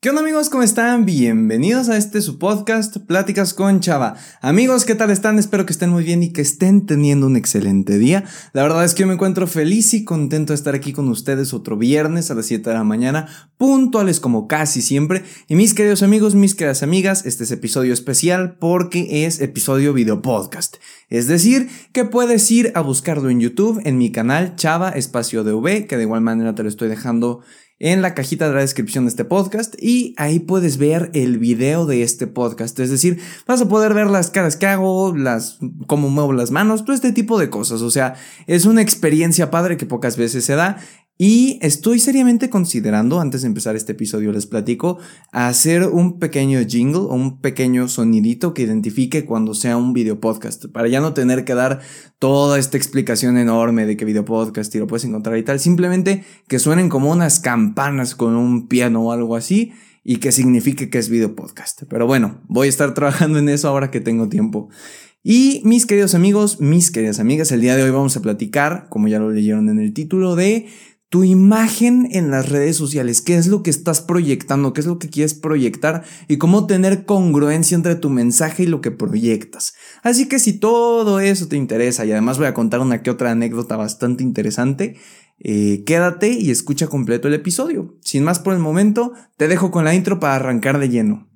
¿Qué onda amigos? ¿Cómo están? Bienvenidos a este su podcast, Pláticas con Chava. Amigos, ¿qué tal están? Espero que estén muy bien y que estén teniendo un excelente día. La verdad es que yo me encuentro feliz y contento de estar aquí con ustedes otro viernes a las 7 de la mañana, puntuales como casi siempre. Y mis queridos amigos, mis queridas amigas, este es episodio especial porque es episodio video podcast. Es decir, que puedes ir a buscarlo en YouTube, en mi canal Chava Espacio DV, que de igual manera te lo estoy dejando en la cajita de la descripción de este podcast y ahí puedes ver el video de este podcast. Es decir, vas a poder ver las caras que hago, las, cómo muevo las manos, todo este tipo de cosas. O sea, es una experiencia padre que pocas veces se da y estoy seriamente considerando, antes de empezar este episodio les platico, hacer un pequeño jingle o un pequeño sonidito que identifique cuando sea un video podcast, para ya no tener que dar toda esta explicación enorme de que video podcast y lo puedes encontrar y tal, simplemente que suenen como unas campanas con un piano o algo así y que signifique que es video podcast. Pero bueno, voy a estar trabajando en eso ahora que tengo tiempo. Y mis queridos amigos, mis queridas amigas, el día de hoy vamos a platicar, como ya lo leyeron en el título, de tu imagen en las redes sociales, qué es lo que estás proyectando, qué es lo que quieres proyectar y cómo tener congruencia entre tu mensaje y lo que proyectas. Así que si todo eso te interesa y además voy a contar una que otra anécdota bastante interesante, eh, quédate y escucha completo el episodio. Sin más por el momento, te dejo con la intro para arrancar de lleno.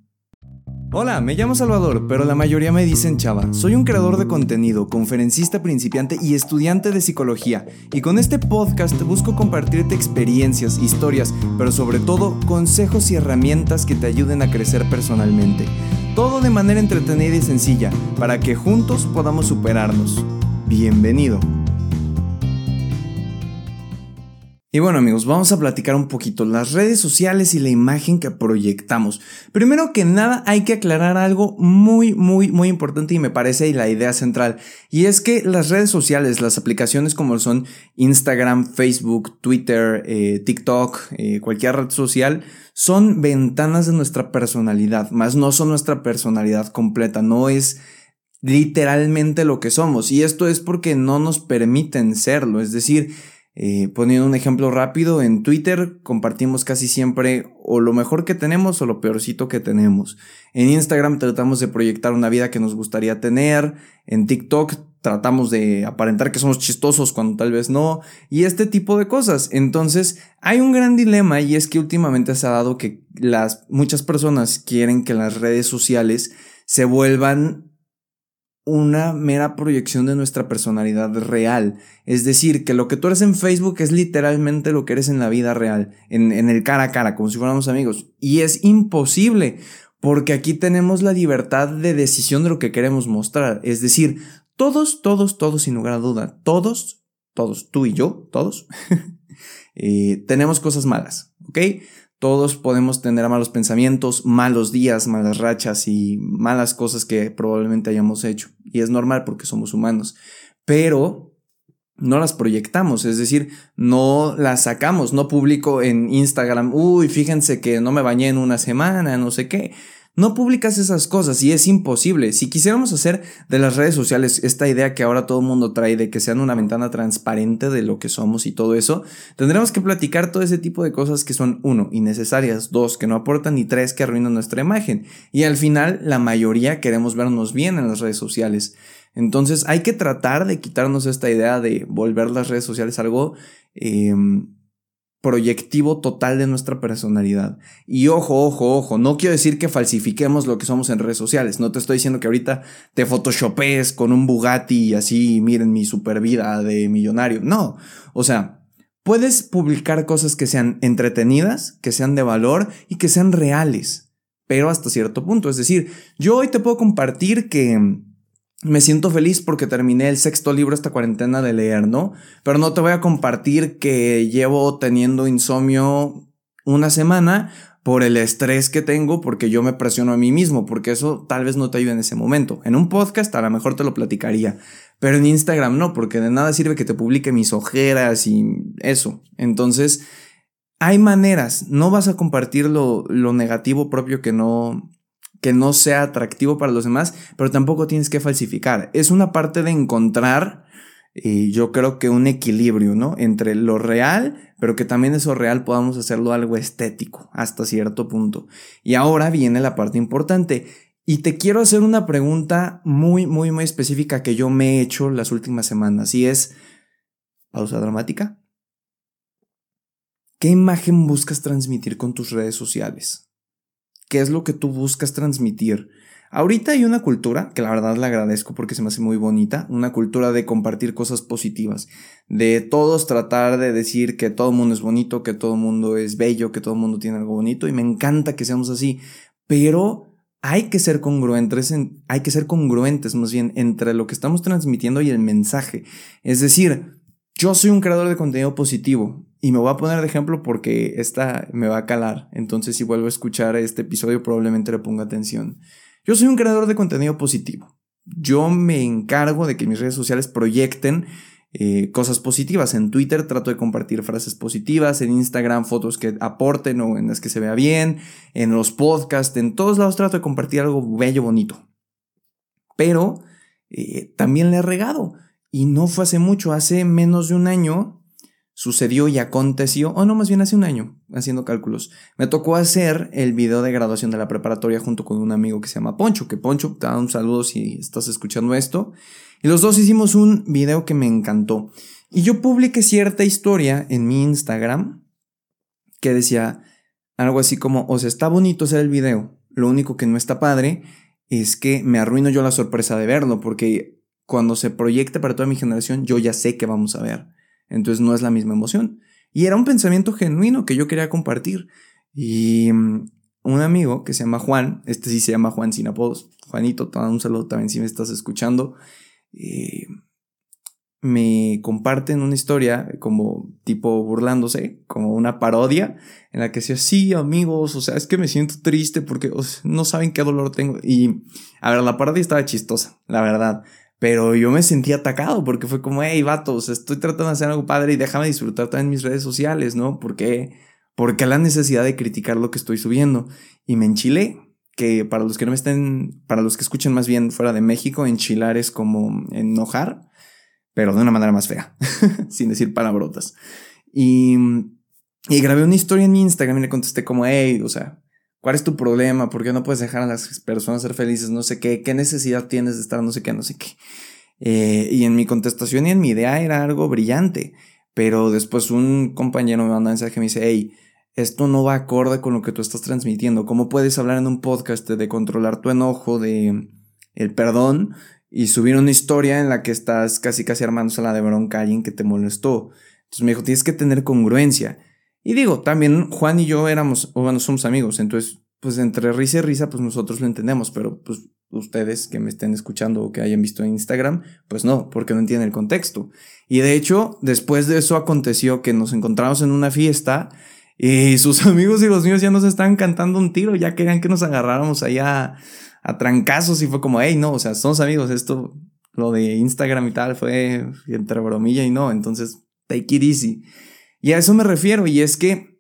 Hola, me llamo Salvador, pero la mayoría me dicen Chava. Soy un creador de contenido, conferencista principiante y estudiante de psicología. Y con este podcast busco compartirte experiencias, historias, pero sobre todo consejos y herramientas que te ayuden a crecer personalmente. Todo de manera entretenida y sencilla, para que juntos podamos superarnos. Bienvenido. Y bueno amigos, vamos a platicar un poquito las redes sociales y la imagen que proyectamos. Primero que nada hay que aclarar algo muy, muy, muy importante y me parece la idea central. Y es que las redes sociales, las aplicaciones como son Instagram, Facebook, Twitter, eh, TikTok, eh, cualquier red social, son ventanas de nuestra personalidad, más no son nuestra personalidad completa, no es literalmente lo que somos. Y esto es porque no nos permiten serlo, es decir, eh, poniendo un ejemplo rápido, en Twitter compartimos casi siempre o lo mejor que tenemos o lo peorcito que tenemos. En Instagram tratamos de proyectar una vida que nos gustaría tener. En TikTok tratamos de aparentar que somos chistosos cuando tal vez no. Y este tipo de cosas. Entonces hay un gran dilema y es que últimamente se ha dado que las muchas personas quieren que las redes sociales se vuelvan una mera proyección de nuestra personalidad real. Es decir, que lo que tú eres en Facebook es literalmente lo que eres en la vida real, en, en, el cara a cara, como si fuéramos amigos. Y es imposible, porque aquí tenemos la libertad de decisión de lo que queremos mostrar. Es decir, todos, todos, todos, sin lugar a duda, todos, todos, tú y yo, todos, eh, tenemos cosas malas, ¿ok? Todos podemos tener malos pensamientos, malos días, malas rachas y malas cosas que probablemente hayamos hecho. Y es normal porque somos humanos. Pero no las proyectamos, es decir, no las sacamos, no publico en Instagram, uy, fíjense que no me bañé en una semana, no sé qué. No publicas esas cosas y es imposible. Si quisiéramos hacer de las redes sociales esta idea que ahora todo el mundo trae de que sean una ventana transparente de lo que somos y todo eso, tendremos que platicar todo ese tipo de cosas que son, uno, innecesarias, dos, que no aportan y tres, que arruinan nuestra imagen. Y al final, la mayoría queremos vernos bien en las redes sociales. Entonces hay que tratar de quitarnos esta idea de volver las redes sociales algo... Eh, proyectivo total de nuestra personalidad. Y ojo, ojo, ojo, no quiero decir que falsifiquemos lo que somos en redes sociales, no te estoy diciendo que ahorita te photoshopes con un Bugatti y así miren mi super vida de millonario, no, o sea, puedes publicar cosas que sean entretenidas, que sean de valor y que sean reales, pero hasta cierto punto, es decir, yo hoy te puedo compartir que me siento feliz porque terminé el sexto libro esta cuarentena de leer, ¿no? Pero no te voy a compartir que llevo teniendo insomnio una semana por el estrés que tengo porque yo me presiono a mí mismo, porque eso tal vez no te ayude en ese momento. En un podcast a lo mejor te lo platicaría, pero en Instagram no, porque de nada sirve que te publique mis ojeras y eso. Entonces, hay maneras, no vas a compartir lo, lo negativo propio que no, que no sea atractivo para los demás, pero tampoco tienes que falsificar. Es una parte de encontrar Y yo creo que un equilibrio, ¿no? Entre lo real, pero que también eso real podamos hacerlo algo estético hasta cierto punto. Y ahora viene la parte importante. Y te quiero hacer una pregunta muy, muy, muy específica que yo me he hecho las últimas semanas. Y es, pausa dramática. ¿Qué imagen buscas transmitir con tus redes sociales? ¿Qué es lo que tú buscas transmitir? Ahorita hay una cultura, que la verdad le agradezco porque se me hace muy bonita, una cultura de compartir cosas positivas, de todos tratar de decir que todo el mundo es bonito, que todo el mundo es bello, que todo el mundo tiene algo bonito y me encanta que seamos así, pero hay que ser congruentes, hay que ser congruentes más bien entre lo que estamos transmitiendo y el mensaje. Es decir, yo soy un creador de contenido positivo y me voy a poner de ejemplo porque esta me va a calar. Entonces, si vuelvo a escuchar este episodio, probablemente le ponga atención. Yo soy un creador de contenido positivo. Yo me encargo de que mis redes sociales proyecten eh, cosas positivas. En Twitter trato de compartir frases positivas, en Instagram fotos que aporten o en las que se vea bien, en los podcasts, en todos lados trato de compartir algo bello, bonito. Pero eh, también le he regado. Y no fue hace mucho, hace menos de un año sucedió y aconteció, o no, más bien hace un año, haciendo cálculos. Me tocó hacer el video de graduación de la preparatoria junto con un amigo que se llama Poncho, que Poncho, te da un saludo si estás escuchando esto. Y los dos hicimos un video que me encantó. Y yo publiqué cierta historia en mi Instagram que decía algo así como, o sea, está bonito hacer el video, lo único que no está padre es que me arruino yo la sorpresa de verlo, porque cuando se proyecta para toda mi generación, yo ya sé que vamos a ver. Entonces no es la misma emoción. Y era un pensamiento genuino que yo quería compartir. Y mm, un amigo que se llama Juan, este sí se llama Juan sin apodos, Juanito, te un saludo también si me estás escuchando, eh, me comparten una historia como tipo burlándose, como una parodia, en la que decía, sí amigos, o sea, es que me siento triste porque no saben qué dolor tengo. Y a ver, la parodia estaba chistosa, la verdad. Pero yo me sentí atacado porque fue como, hey, vatos, estoy tratando de hacer algo padre y déjame disfrutar también mis redes sociales, ¿no? Porque, porque la necesidad de criticar lo que estoy subiendo. Y me enchilé, que para los que no me estén, para los que escuchen más bien fuera de México, enchilar es como enojar, pero de una manera más fea, sin decir palabrotas. Y, y grabé una historia en mi Instagram y le contesté como, hey, o sea, ¿Cuál es tu problema? ¿Por qué no puedes dejar a las personas ser felices? No sé qué. ¿Qué necesidad tienes de estar no sé qué, no sé qué? Eh, y en mi contestación y en mi idea era algo brillante. Pero después un compañero me manda un mensaje y me dice, hey, esto no va acorde con lo que tú estás transmitiendo. ¿Cómo puedes hablar en un podcast de controlar tu enojo, de el perdón y subir una historia en la que estás casi casi armándose la de bronca a alguien que te molestó? Entonces me dijo, tienes que tener congruencia. Y digo, también Juan y yo éramos, o bueno, somos amigos, entonces, pues entre risa y risa, pues nosotros lo entendemos, pero pues ustedes que me estén escuchando o que hayan visto en Instagram, pues no, porque no entienden el contexto. Y de hecho, después de eso aconteció que nos encontramos en una fiesta y sus amigos y los míos ya nos estaban cantando un tiro, ya querían que nos agarráramos allá a, trancazos y fue como, hey, no, o sea, somos amigos, esto, lo de Instagram y tal fue entre bromilla y no, entonces, take it easy. Y a eso me refiero, y es que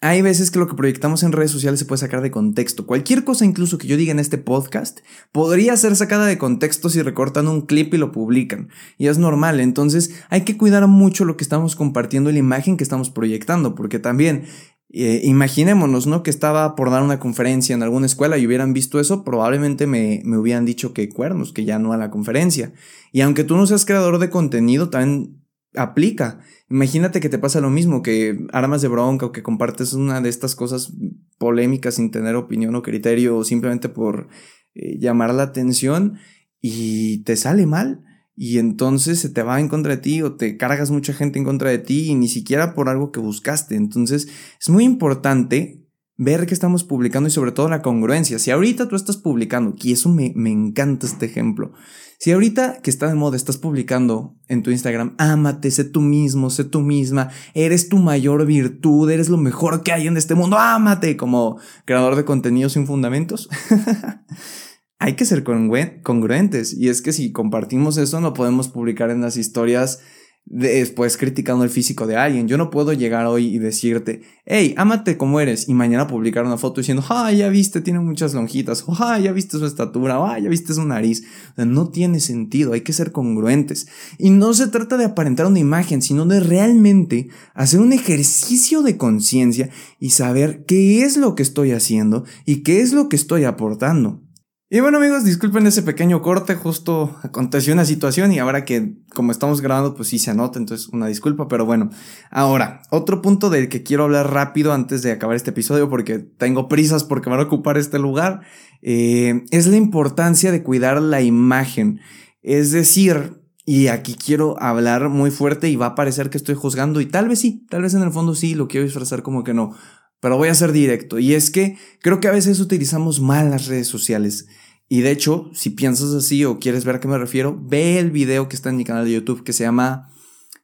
hay veces que lo que proyectamos en redes sociales se puede sacar de contexto. Cualquier cosa incluso que yo diga en este podcast podría ser sacada de contexto si recortan un clip y lo publican. Y es normal, entonces hay que cuidar mucho lo que estamos compartiendo y la imagen que estamos proyectando, porque también eh, imaginémonos, ¿no? Que estaba por dar una conferencia en alguna escuela y hubieran visto eso, probablemente me, me hubieran dicho que cuernos, que ya no a la conferencia. Y aunque tú no seas creador de contenido, también aplica. Imagínate que te pasa lo mismo, que armas de bronca o que compartes una de estas cosas polémicas sin tener opinión o criterio o simplemente por eh, llamar la atención y te sale mal y entonces se te va en contra de ti o te cargas mucha gente en contra de ti y ni siquiera por algo que buscaste. Entonces es muy importante ver que estamos publicando y sobre todo la congruencia. Si ahorita tú estás publicando, y eso me, me encanta este ejemplo, si ahorita que está de moda estás publicando en tu Instagram, ámate, sé tú mismo, sé tú misma, eres tu mayor virtud, eres lo mejor que hay en este mundo, ámate como creador de contenido sin fundamentos. hay que ser congruentes y es que si compartimos eso no podemos publicar en las historias después criticando el físico de alguien. Yo no puedo llegar hoy y decirte, hey, ámate como eres, y mañana publicar una foto diciendo, ah, ya viste, tiene muchas lonjitas, o ah, ya viste su estatura, ah, ya viste su nariz. no tiene sentido, hay que ser congruentes. Y no se trata de aparentar una imagen, sino de realmente hacer un ejercicio de conciencia y saber qué es lo que estoy haciendo y qué es lo que estoy aportando. Y bueno amigos, disculpen ese pequeño corte, justo aconteció una situación y ahora que como estamos grabando pues sí se anota, entonces una disculpa, pero bueno. Ahora, otro punto del que quiero hablar rápido antes de acabar este episodio porque tengo prisas porque van a ocupar este lugar, eh, es la importancia de cuidar la imagen. Es decir, y aquí quiero hablar muy fuerte y va a parecer que estoy juzgando y tal vez sí, tal vez en el fondo sí, lo quiero disfrazar como que no pero voy a ser directo. Y es que creo que a veces utilizamos mal las redes sociales. Y de hecho, si piensas así o quieres ver a qué me refiero, ve el video que está en mi canal de YouTube que se llama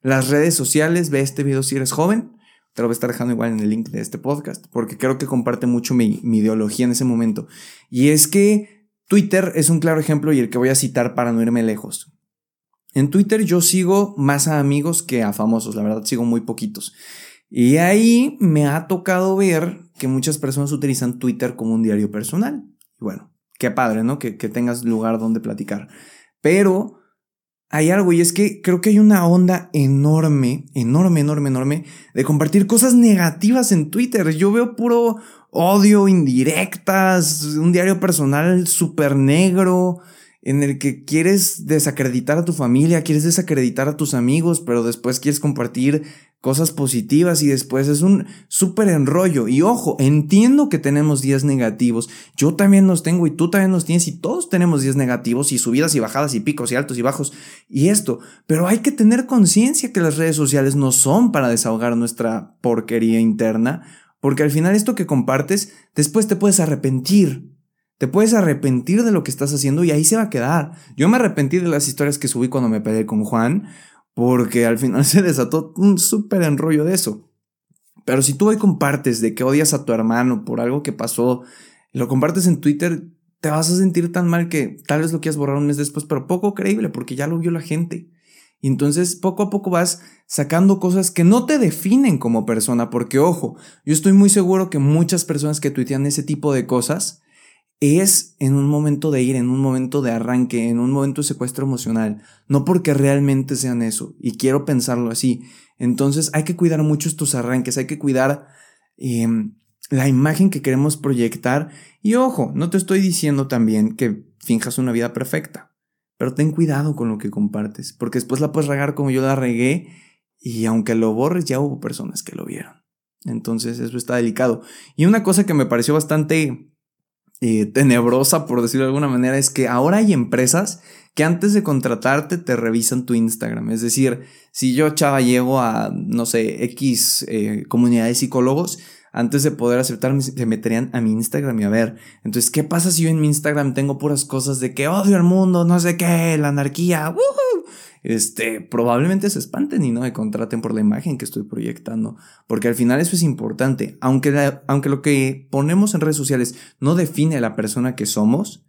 Las redes sociales. Ve este video si eres joven. Te lo voy a estar dejando igual en el link de este podcast, porque creo que comparte mucho mi, mi ideología en ese momento. Y es que Twitter es un claro ejemplo y el que voy a citar para no irme lejos. En Twitter yo sigo más a amigos que a famosos, la verdad sigo muy poquitos. Y ahí me ha tocado ver que muchas personas utilizan Twitter como un diario personal. Bueno, qué padre, ¿no? Que, que tengas lugar donde platicar. Pero hay algo y es que creo que hay una onda enorme, enorme, enorme, enorme de compartir cosas negativas en Twitter. Yo veo puro odio, indirectas, un diario personal súper negro en el que quieres desacreditar a tu familia, quieres desacreditar a tus amigos, pero después quieres compartir cosas positivas y después es un súper enrollo. Y ojo, entiendo que tenemos días negativos, yo también los tengo y tú también los tienes y todos tenemos días negativos y subidas y bajadas y picos y altos y bajos y esto, pero hay que tener conciencia que las redes sociales no son para desahogar nuestra porquería interna, porque al final esto que compartes, después te puedes arrepentir. Te puedes arrepentir de lo que estás haciendo y ahí se va a quedar. Yo me arrepentí de las historias que subí cuando me peleé con Juan, porque al final se desató un súper enrollo de eso. Pero si tú hoy compartes de que odias a tu hermano por algo que pasó, lo compartes en Twitter, te vas a sentir tan mal que tal vez lo quieras borrar un mes después, pero poco creíble porque ya lo vio la gente. Y entonces poco a poco vas sacando cosas que no te definen como persona, porque ojo, yo estoy muy seguro que muchas personas que tuitean ese tipo de cosas es en un momento de ir, en un momento de arranque, en un momento de secuestro emocional, no porque realmente sean eso, y quiero pensarlo así. Entonces hay que cuidar mucho estos arranques, hay que cuidar em, la imagen que queremos proyectar. Y ojo, no te estoy diciendo también que finjas una vida perfecta, pero ten cuidado con lo que compartes, porque después la puedes regar como yo la regué, y aunque lo borres, ya hubo personas que lo vieron. Entonces eso está delicado. Y una cosa que me pareció bastante eh, tenebrosa, por decirlo de alguna manera, es que ahora hay empresas que antes de contratarte te revisan tu Instagram. Es decir, si yo, chava, llego a, no sé, X eh, comunidad de psicólogos, antes de poder aceptarme, se meterían a mi Instagram y a ver. Entonces, ¿qué pasa si yo en mi Instagram tengo puras cosas de que odio al mundo, no sé qué, la anarquía? Este, probablemente se espanten y no me contraten por la imagen que estoy proyectando. Porque al final eso es importante. Aunque, aunque lo que ponemos en redes sociales no define a la persona que somos,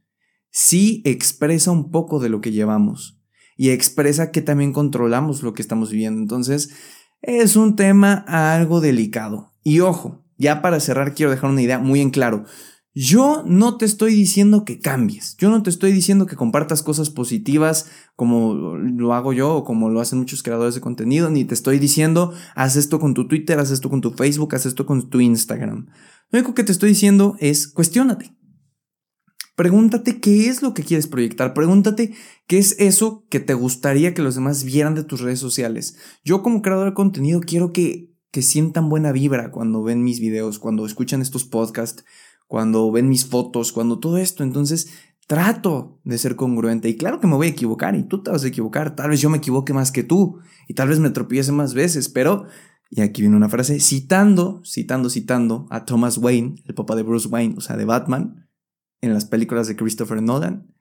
sí expresa un poco de lo que llevamos. Y expresa que también controlamos lo que estamos viviendo. Entonces, es un tema algo delicado. Y ojo, ya para cerrar quiero dejar una idea muy en claro. Yo no te estoy diciendo que cambies, yo no te estoy diciendo que compartas cosas positivas como lo hago yo o como lo hacen muchos creadores de contenido, ni te estoy diciendo haz esto con tu Twitter, haz esto con tu Facebook, haz esto con tu Instagram. Lo único que te estoy diciendo es cuestiónate. Pregúntate qué es lo que quieres proyectar, pregúntate qué es eso que te gustaría que los demás vieran de tus redes sociales. Yo como creador de contenido quiero que, que sientan buena vibra cuando ven mis videos, cuando escuchan estos podcasts cuando ven mis fotos, cuando todo esto. Entonces trato de ser congruente y claro que me voy a equivocar y tú te vas a equivocar. Tal vez yo me equivoque más que tú y tal vez me tropiece más veces, pero... Y aquí viene una frase citando, citando, citando a Thomas Wayne, el papá de Bruce Wayne, o sea, de Batman, en las películas de Christopher Nolan.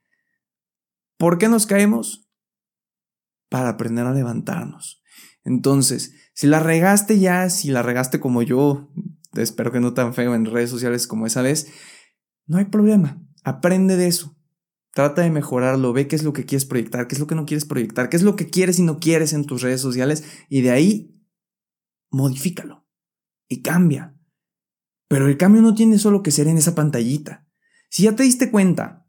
¿Por qué nos caemos? Para aprender a levantarnos. Entonces, si la regaste ya, si la regaste como yo, espero que no tan feo en redes sociales como esa vez, no hay problema, aprende de eso. Trata de mejorarlo, ve qué es lo que quieres proyectar, qué es lo que no quieres proyectar, qué es lo que quieres y no quieres en tus redes sociales y de ahí modifícalo y cambia. Pero el cambio no tiene solo que ser en esa pantallita. Si ya te diste cuenta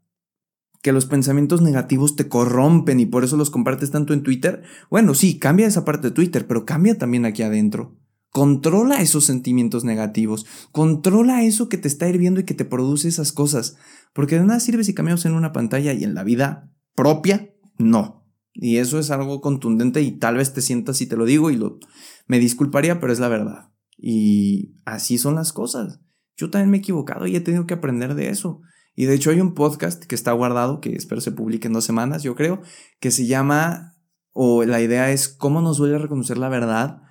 que los pensamientos negativos te corrompen y por eso los compartes tanto en Twitter, bueno, sí, cambia esa parte de Twitter, pero cambia también aquí adentro. Controla esos sentimientos negativos, controla eso que te está hirviendo y que te produce esas cosas, porque de nada sirve si cambiamos en una pantalla y en la vida propia, no. Y eso es algo contundente y tal vez te sientas y te lo digo y lo, me disculparía, pero es la verdad. Y así son las cosas. Yo también me he equivocado y he tenido que aprender de eso. Y de hecho hay un podcast que está guardado, que espero se publique en dos semanas, yo creo, que se llama, o la idea es cómo nos duele reconocer la verdad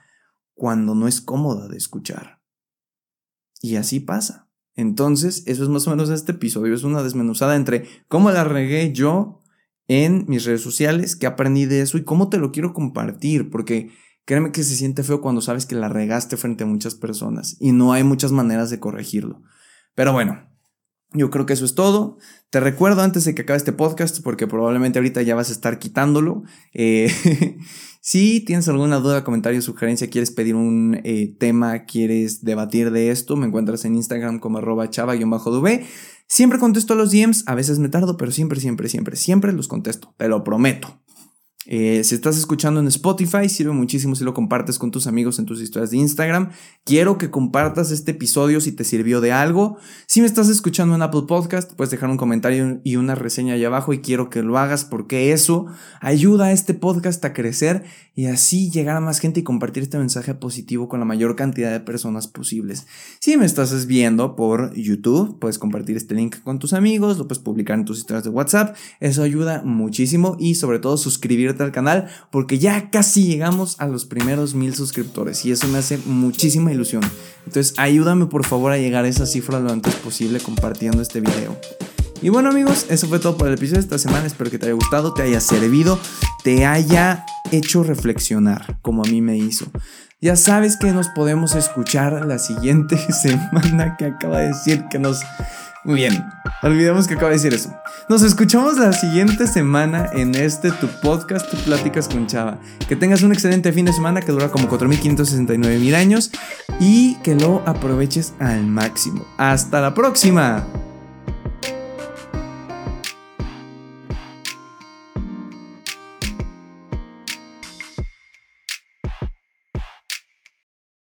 cuando no es cómoda de escuchar. Y así pasa. Entonces, eso es más o menos este episodio. Es una desmenuzada entre cómo la regué yo en mis redes sociales, qué aprendí de eso y cómo te lo quiero compartir, porque créeme que se siente feo cuando sabes que la regaste frente a muchas personas y no hay muchas maneras de corregirlo. Pero bueno, yo creo que eso es todo. Te recuerdo antes de que acabe este podcast, porque probablemente ahorita ya vas a estar quitándolo. Eh, si tienes alguna duda, comentario, sugerencia, quieres pedir un eh, tema, quieres debatir de esto, me encuentras en Instagram como arroba chava-dv. Siempre contesto los DMs, a veces me tardo, pero siempre, siempre, siempre, siempre los contesto, te lo prometo. Eh, si estás escuchando en Spotify, sirve muchísimo si lo compartes con tus amigos en tus historias de Instagram. Quiero que compartas este episodio si te sirvió de algo. Si me estás escuchando en Apple Podcast, puedes dejar un comentario y una reseña ahí abajo y quiero que lo hagas porque eso ayuda a este podcast a crecer y así llegar a más gente y compartir este mensaje positivo con la mayor cantidad de personas posibles. Si me estás viendo por YouTube, puedes compartir este link con tus amigos, lo puedes publicar en tus historias de WhatsApp. Eso ayuda muchísimo y sobre todo suscribirte al canal porque ya casi llegamos a los primeros mil suscriptores y eso me hace muchísima ilusión. Entonces ayúdame por favor a llegar a esa cifra lo antes posible compartiendo este video. Y bueno amigos, eso fue todo por el episodio de esta semana. Espero que te haya gustado, te haya servido, te haya hecho reflexionar como a mí me hizo. Ya sabes que nos podemos escuchar la siguiente semana que acaba de decir que nos muy bien, olvidemos que acaba de decir eso. Nos escuchamos la siguiente semana en este tu podcast, tu pláticas con Chava. Que tengas un excelente fin de semana que dura como 4.569 mil años y que lo aproveches al máximo. Hasta la próxima.